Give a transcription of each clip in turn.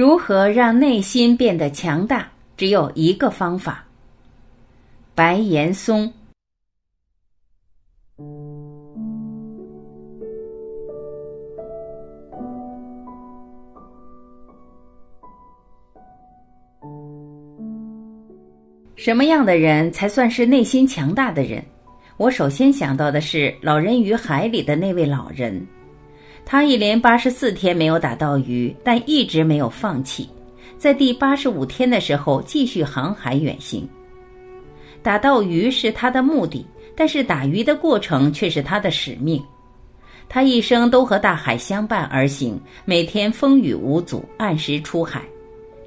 如何让内心变得强大？只有一个方法。白岩松。什么样的人才算是内心强大的人？我首先想到的是《老人与海》里的那位老人，他一连八十四天没有打到鱼，但一直没有放弃，在第八十五天的时候继续航海远行。打到鱼是他的目的，但是打鱼的过程却是他的使命。他一生都和大海相伴而行，每天风雨无阻，按时出海。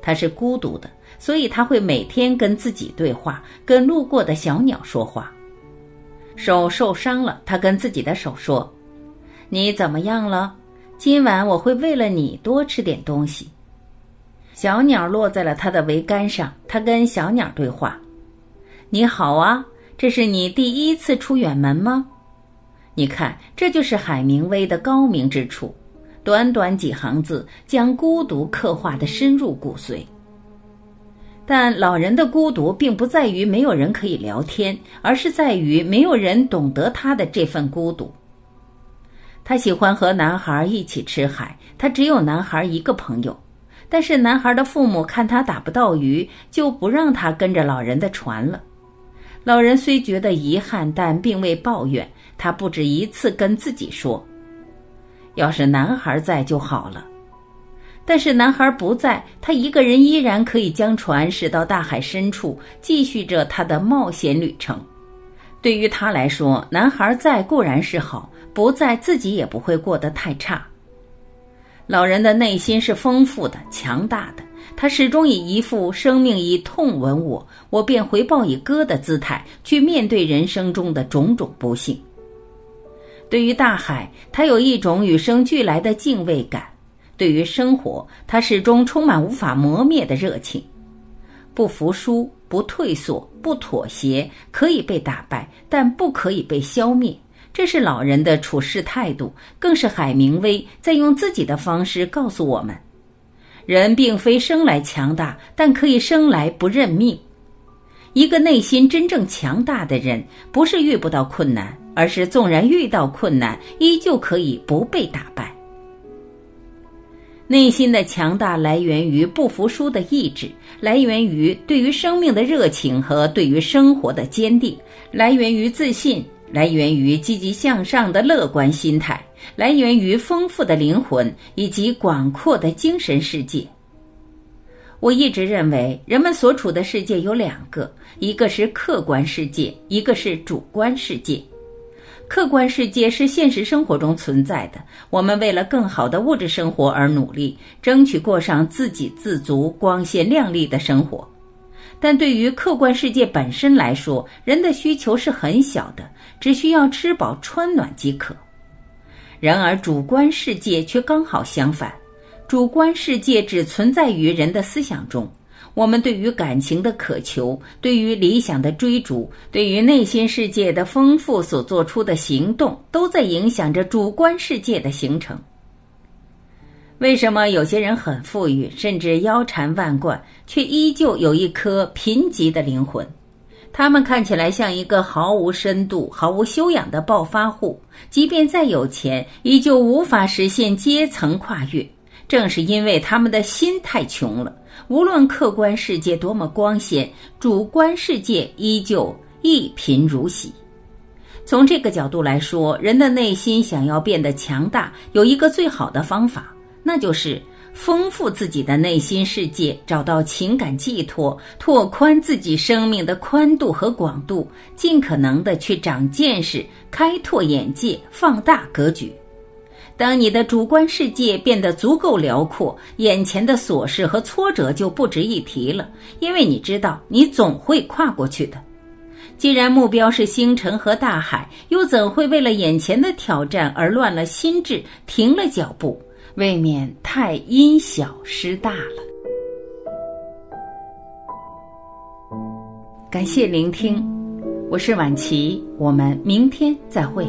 他是孤独的。所以他会每天跟自己对话，跟路过的小鸟说话。手受伤了，他跟自己的手说：“你怎么样了？今晚我会为了你多吃点东西。”小鸟落在了他的桅杆上，他跟小鸟对话：“你好啊，这是你第一次出远门吗？你看，这就是海明威的高明之处，短短几行字，将孤独刻画的深入骨髓。”但老人的孤独并不在于没有人可以聊天，而是在于没有人懂得他的这份孤独。他喜欢和男孩一起吃海，他只有男孩一个朋友。但是男孩的父母看他打不到鱼，就不让他跟着老人的船了。老人虽觉得遗憾，但并未抱怨。他不止一次跟自己说：“要是男孩在就好了。”但是男孩不在，他一个人依然可以将船驶到大海深处，继续着他的冒险旅程。对于他来说，男孩在固然是好，不在自己也不会过得太差。老人的内心是丰富的、强大的，他始终以一副生命以痛吻我，我便回报以歌的姿态去面对人生中的种种不幸。对于大海，他有一种与生俱来的敬畏感。对于生活，他始终充满无法磨灭的热情，不服输，不退缩，不妥协，可以被打败，但不可以被消灭。这是老人的处事态度，更是海明威在用自己的方式告诉我们：人并非生来强大，但可以生来不认命。一个内心真正强大的人，不是遇不到困难，而是纵然遇到困难，依旧可以不被打败。内心的强大来源于不服输的意志，来源于对于生命的热情和对于生活的坚定，来源于自信，来源于积极向上的乐观心态，来源于丰富的灵魂以及广阔的精神世界。我一直认为，人们所处的世界有两个，一个是客观世界，一个是主观世界。客观世界是现实生活中存在的，我们为了更好的物质生活而努力，争取过上自给自足、光鲜亮丽的生活。但对于客观世界本身来说，人的需求是很小的，只需要吃饱穿暖即可。然而主观世界却刚好相反，主观世界只存在于人的思想中。我们对于感情的渴求，对于理想的追逐，对于内心世界的丰富所做出的行动，都在影响着主观世界的形成。为什么有些人很富裕，甚至腰缠万贯，却依旧有一颗贫瘠的灵魂？他们看起来像一个毫无深度、毫无修养的暴发户，即便再有钱，依旧无法实现阶层跨越。正是因为他们的心太穷了。无论客观世界多么光鲜，主观世界依旧一贫如洗。从这个角度来说，人的内心想要变得强大，有一个最好的方法，那就是丰富自己的内心世界，找到情感寄托，拓宽自己生命的宽度和广度，尽可能的去长见识，开拓眼界，放大格局。当你的主观世界变得足够辽阔，眼前的琐事和挫折就不值一提了，因为你知道你总会跨过去的。既然目标是星辰和大海，又怎会为了眼前的挑战而乱了心智、停了脚步？未免太因小失大了。感谢聆听，我是晚琪，我们明天再会。